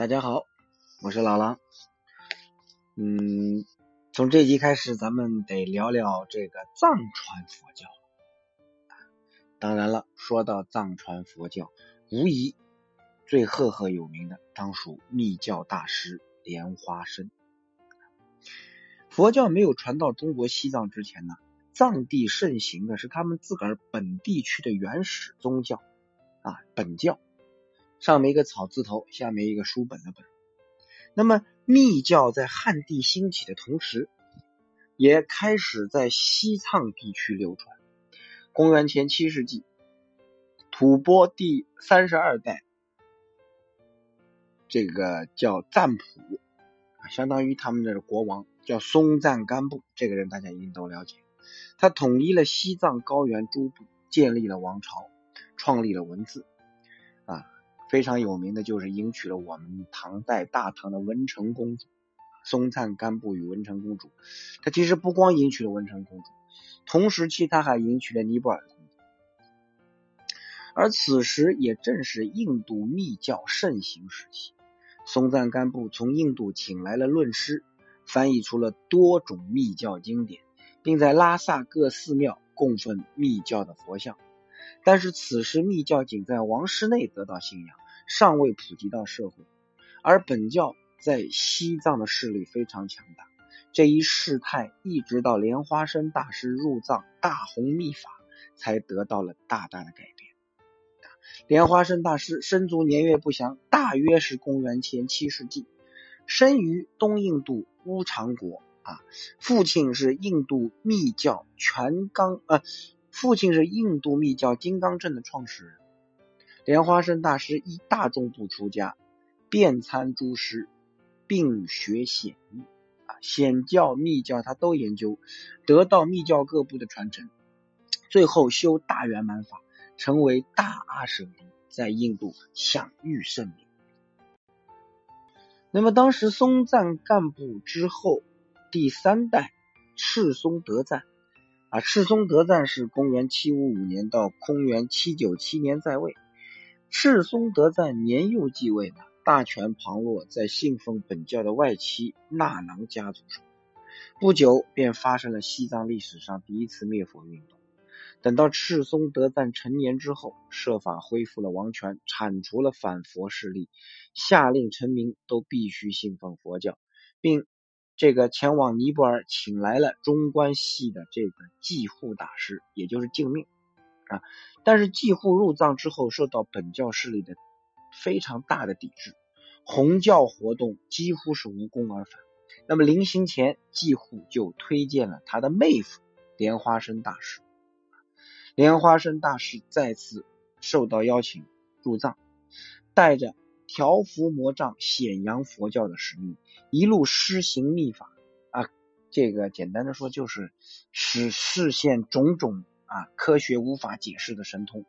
大家好，我是老狼。嗯，从这集开始，咱们得聊聊这个藏传佛教。当然了，说到藏传佛教，无疑最赫赫有名的当属密教大师莲花生。佛教没有传到中国西藏之前呢，藏地盛行的是他们自个儿本地区的原始宗教啊，本教。上面一个草字头，下面一个书本的本。那么密教在汉地兴起的同时，也开始在西藏地区流传。公元前七世纪，吐蕃第三十二代，这个叫赞普，相当于他们的国王，叫松赞干布。这个人大家一定都了解。他统一了西藏高原诸部，建立了王朝，创立了文字。非常有名的就是迎娶了我们唐代大唐的文成公主松赞干布与文成公主。他其实不光迎娶了文成公主，同时期他还迎娶了尼泊尔公主。而此时也正是印度密教盛行时期，松赞干布从印度请来了论师，翻译出了多种密教经典，并在拉萨各寺庙供奉密教的佛像。但是此时密教仅在王室内得到信仰。尚未普及到社会，而本教在西藏的势力非常强大。这一事态一直到莲花生大师入藏大弘密法，才得到了大大的改变。莲花生大师生卒年月不详，大约是公元前七世纪，生于东印度乌常国。啊，父亲是印度密教全刚，呃，父亲是印度密教金刚阵的创始人。莲花生大师依大众部出家，遍参诸师，并学显密啊，显教、密教他都研究，得到密教各部的传承，最后修大圆满法，成为大阿舍离，在印度享誉盛名。那么当时松赞干布之后，第三代赤松德赞啊，赤松德赞是公元七五五年到公元七九七年在位。赤松德赞年幼继位呢，大权旁落在信奉本教的外戚纳囊家族手。不久便发生了西藏历史上第一次灭佛运动。等到赤松德赞成年之后，设法恢复了王权，铲除了反佛势力，下令臣民都必须信奉佛教，并这个前往尼泊尔请来了中观系的这个继护大师，也就是净命。啊！但是继护入藏之后，受到本教势力的非常大的抵制，弘教活动几乎是无功而返。那么临行前，继护就推荐了他的妹夫莲花生大师。莲花生大师再次受到邀请入藏，带着调伏魔障、显扬佛教的使命，一路施行秘法啊。这个简单的说，就是使视现种种。啊，科学无法解释的神通，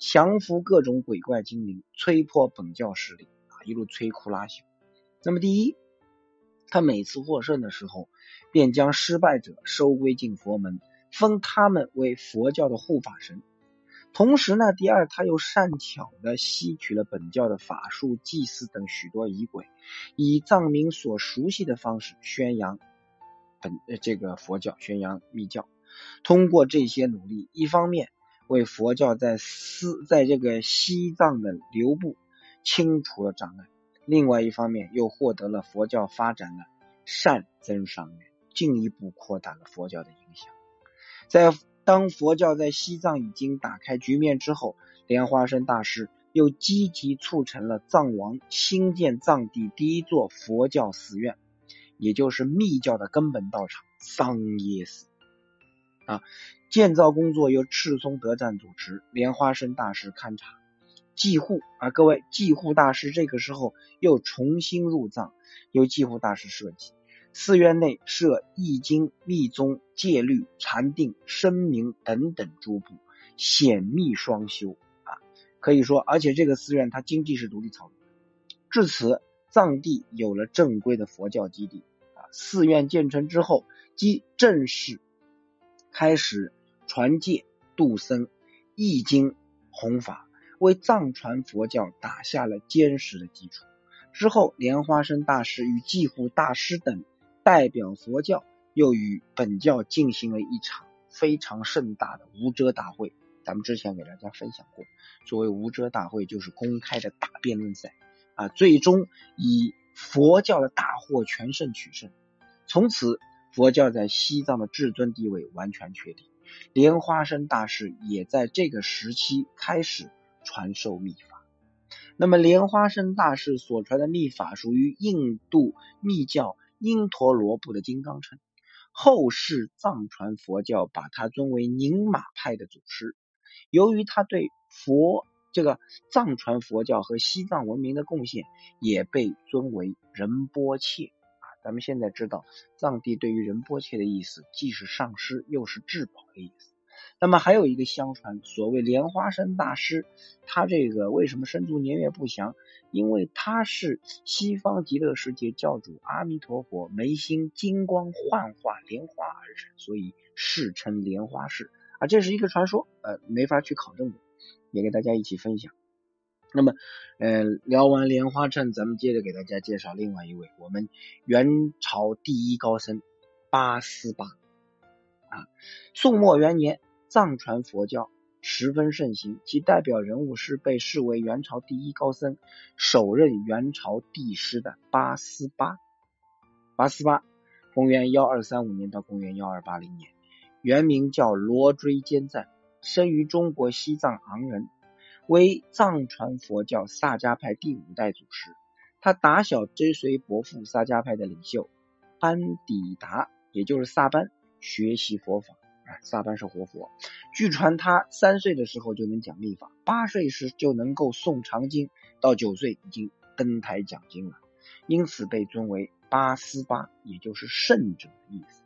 降服各种鬼怪精灵，摧破本教势力啊，一路摧枯拉朽。那么第一，他每次获胜的时候，便将失败者收归进佛门，封他们为佛教的护法神。同时呢，第二，他又善巧的吸取了本教的法术、祭祀等许多仪轨，以藏民所熟悉的方式宣扬本这个佛教，宣扬密教。通过这些努力，一方面为佛教在西在这个西藏的流布清除了障碍，另外一方面又获得了佛教发展的善增上缘，进一步扩大了佛教的影响。在当佛教在西藏已经打开局面之后，莲花生大师又积极促成了藏王兴建藏地第一座佛教寺院，也就是密教的根本道场桑耶寺。啊，建造工作由赤松德赞主持，莲花生大师勘察、祭护。啊，各位，祭护大师这个时候又重新入藏，由祭护大师设计。寺院内设易经、密宗、戒律、禅定、声明等等诸部，显密双修。啊，可以说，而且这个寺院它经济是独立操作。至此，藏地有了正规的佛教基地。啊，寺院建成之后，即正式。开始传戒、度僧、译经、弘法，为藏传佛教打下了坚实的基础。之后，莲花生大师与继父大师等代表佛教，又与本教进行了一场非常盛大的无遮大会。咱们之前给大家分享过，所谓无遮大会，就是公开的大辩论赛啊，最终以佛教的大获全胜取胜。从此，佛教在西藏的至尊地位完全确定。莲花生大师也在这个时期开始传授秘法。那么，莲花生大师所传的秘法属于印度密教因陀罗部的金刚乘。后世藏传佛教把他尊为宁玛派的祖师。由于他对佛这个藏传佛教和西藏文明的贡献，也被尊为仁波切。啊，咱们现在知道，藏地对于仁波切的意思，既是上师，又是至宝的意思。那么还有一个相传，所谓莲花生大师，他这个为什么生卒年月不详？因为他是西方极乐世界教主阿弥陀佛眉心金光幻化莲花而成，所以世称莲花氏啊，这是一个传说，呃，没法去考证的，也给大家一起分享。那么，呃，聊完莲花阵，咱们接着给大家介绍另外一位，我们元朝第一高僧八思巴啊，宋末元年。藏传佛教十分盛行，其代表人物是被视为元朝第一高僧、首任元朝帝师的八思巴。八思巴，公元幺二三五年到公元幺二八零年，原名叫罗追坚赞，生于中国西藏昂仁，为藏传佛教萨迦派第五代祖师。他打小追随伯父萨迦派的领袖班底达，也就是萨班，学习佛法啊。萨班是活佛，据传他三岁的时候就能讲秘法，八岁时就能够诵长经，到九岁已经登台讲经了，因此被尊为八思巴，也就是圣者的意思。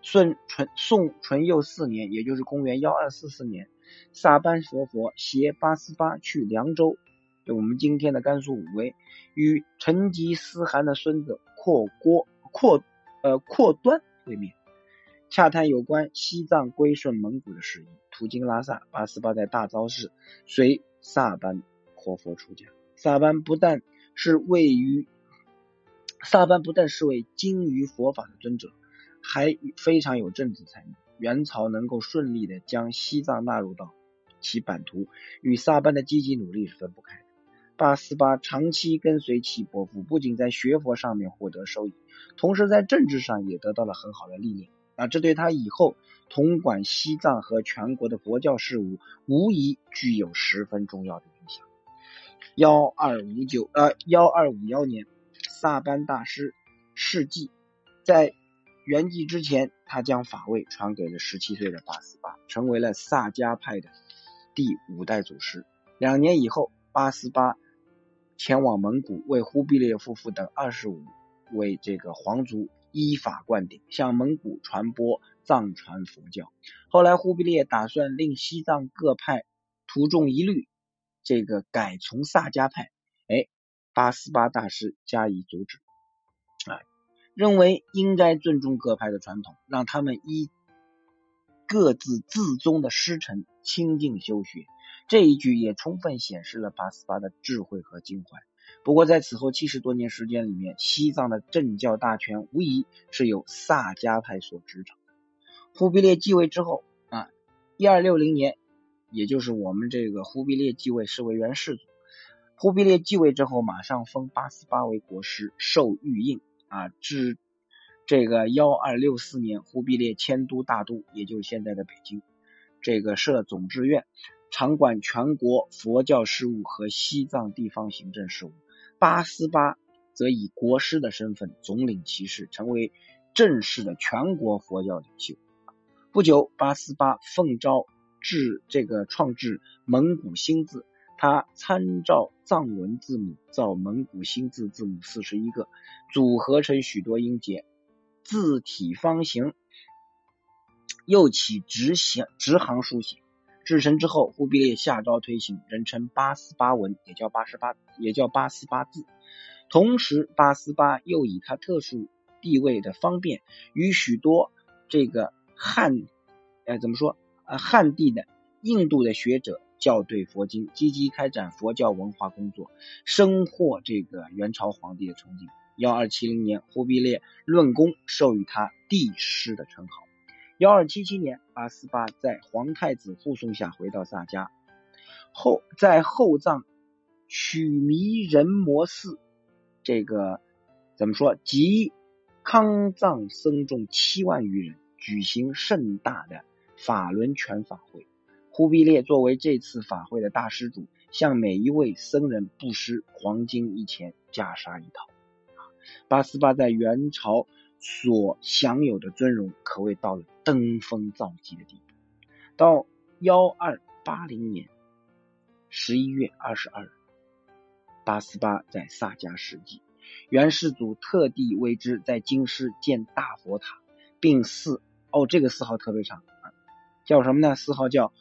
顺纯宋淳佑四年，也就是公元幺二四四年，萨班活佛携八思巴去凉州，就我们今天的甘肃武威，与成吉思汗的孙子阔郭阔呃阔端会面。洽谈有关西藏归顺蒙古的事宜。途经拉萨，八思巴在大昭寺随萨班活佛出家。萨班不但是位于萨班不但是位精于佛法的尊者，还非常有政治才能。元朝能够顺利的将西藏纳入到其版图，与萨班的积极努力是分不开的。八思巴长期跟随其伯父，不仅在学佛上面获得收益，同时在政治上也得到了很好的历练。啊，这对他以后统管西藏和全国的佛教事务，无疑具有十分重要的影响。幺二五九呃幺二五幺年，萨班大师世纪，在圆寂之前，他将法位传给了十七岁的八思巴，成为了萨迦派的第五代祖师。两年以后，八思巴前往蒙古，为忽必烈夫妇等二十五位这个皇族。依法灌顶，向蒙古传播藏传佛教。后来忽必烈打算令西藏各派徒众一律，这个改从萨迦派。哎，八思巴大师加以阻止，啊，认为应该尊重各派的传统，让他们依各自自宗的师承清净修学。这一句也充分显示了八思巴的智慧和襟怀。不过，在此后七十多年时间里面，西藏的政教大权无疑是由萨迦派所执掌。忽必烈继位之后啊，一二六零年，也就是我们这个忽必烈继位是为元世祖。忽必烈继位之后，马上封八思巴为国师，授御印啊。至这个幺二六四年，忽必烈迁都大都，也就是现在的北京，这个设总制院，掌管全国佛教事务和西藏地方行政事务。八思巴则以国师的身份总领其事，成为正式的全国佛教领袖。不久，八思巴奉诏制这个创制蒙古新字，他参照藏文字母造蒙古新字字母四十一个，组合成许多音节，字体方形，又起直行直行书写。制成之后，忽必烈下诏推行，人称八思巴文，也叫八十八，也叫八思巴字。同时，八思巴又以他特殊地位的方便，与许多这个汉，呃，怎么说？呃，汉地的印度的学者校对佛经，积极开展佛教文化工作，深获这个元朝皇帝的崇敬。幺二七零年，忽必烈论功，授予他帝师的称号。幺二七七年，八思巴在皇太子护送下回到萨迦，后在后藏曲弥仁摩寺，这个怎么说？集康藏僧众七万余人，举行盛大的法轮拳法会。忽必烈作为这次法会的大施主，向每一位僧人布施黄金一钱，袈裟一套。八思巴在元朝所享有的尊荣，可谓到了登峰造极的地步。到幺二八零年十一月二十二日，八思巴在萨迦逝祭，元世祖特地为之在京师建大佛塔，并祀哦，这个四号特别长，叫什么呢？四号叫。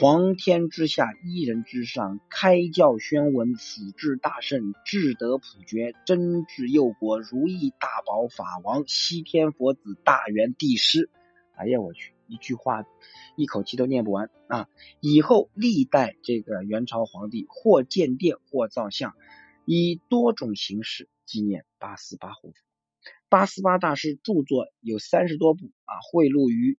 皇天之下，一人之上，开教宣文，辅治大圣，智德普觉，真智佑国，如意大宝法王，西天佛子，大元帝师。哎呀，我去，一句话，一口气都念不完啊！以后历代这个元朝皇帝，或建殿，或造像，以多种形式纪念八思巴护法。八思巴大师著作有三十多部啊，汇录于《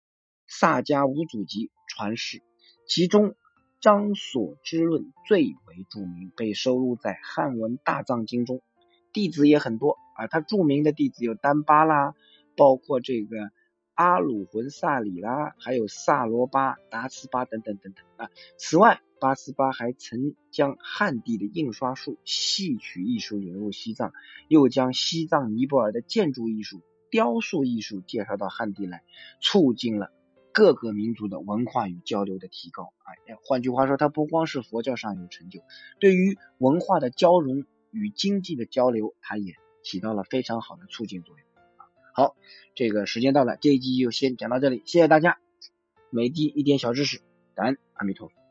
萨迦五祖集》传世。其中《张所之论》最为著名，被收录在汉文大藏经中。弟子也很多啊，他著名的弟子有丹巴啦，包括这个阿鲁浑萨里啦，还有萨罗巴、达斯巴等等等等啊。此外，八思巴还曾将汉地的印刷术、戏曲艺术引入西藏，又将西藏、尼泊尔的建筑艺术、雕塑艺术介绍到汉地来，促进了。各个民族的文化与交流的提高。啊，换句话说，它不光是佛教上有成就，对于文化的交融与经济的交流，它也起到了非常好的促进作用好，这个时间到了，这一集就先讲到这里，谢谢大家，每滴一点小知识，感恩阿弥陀佛。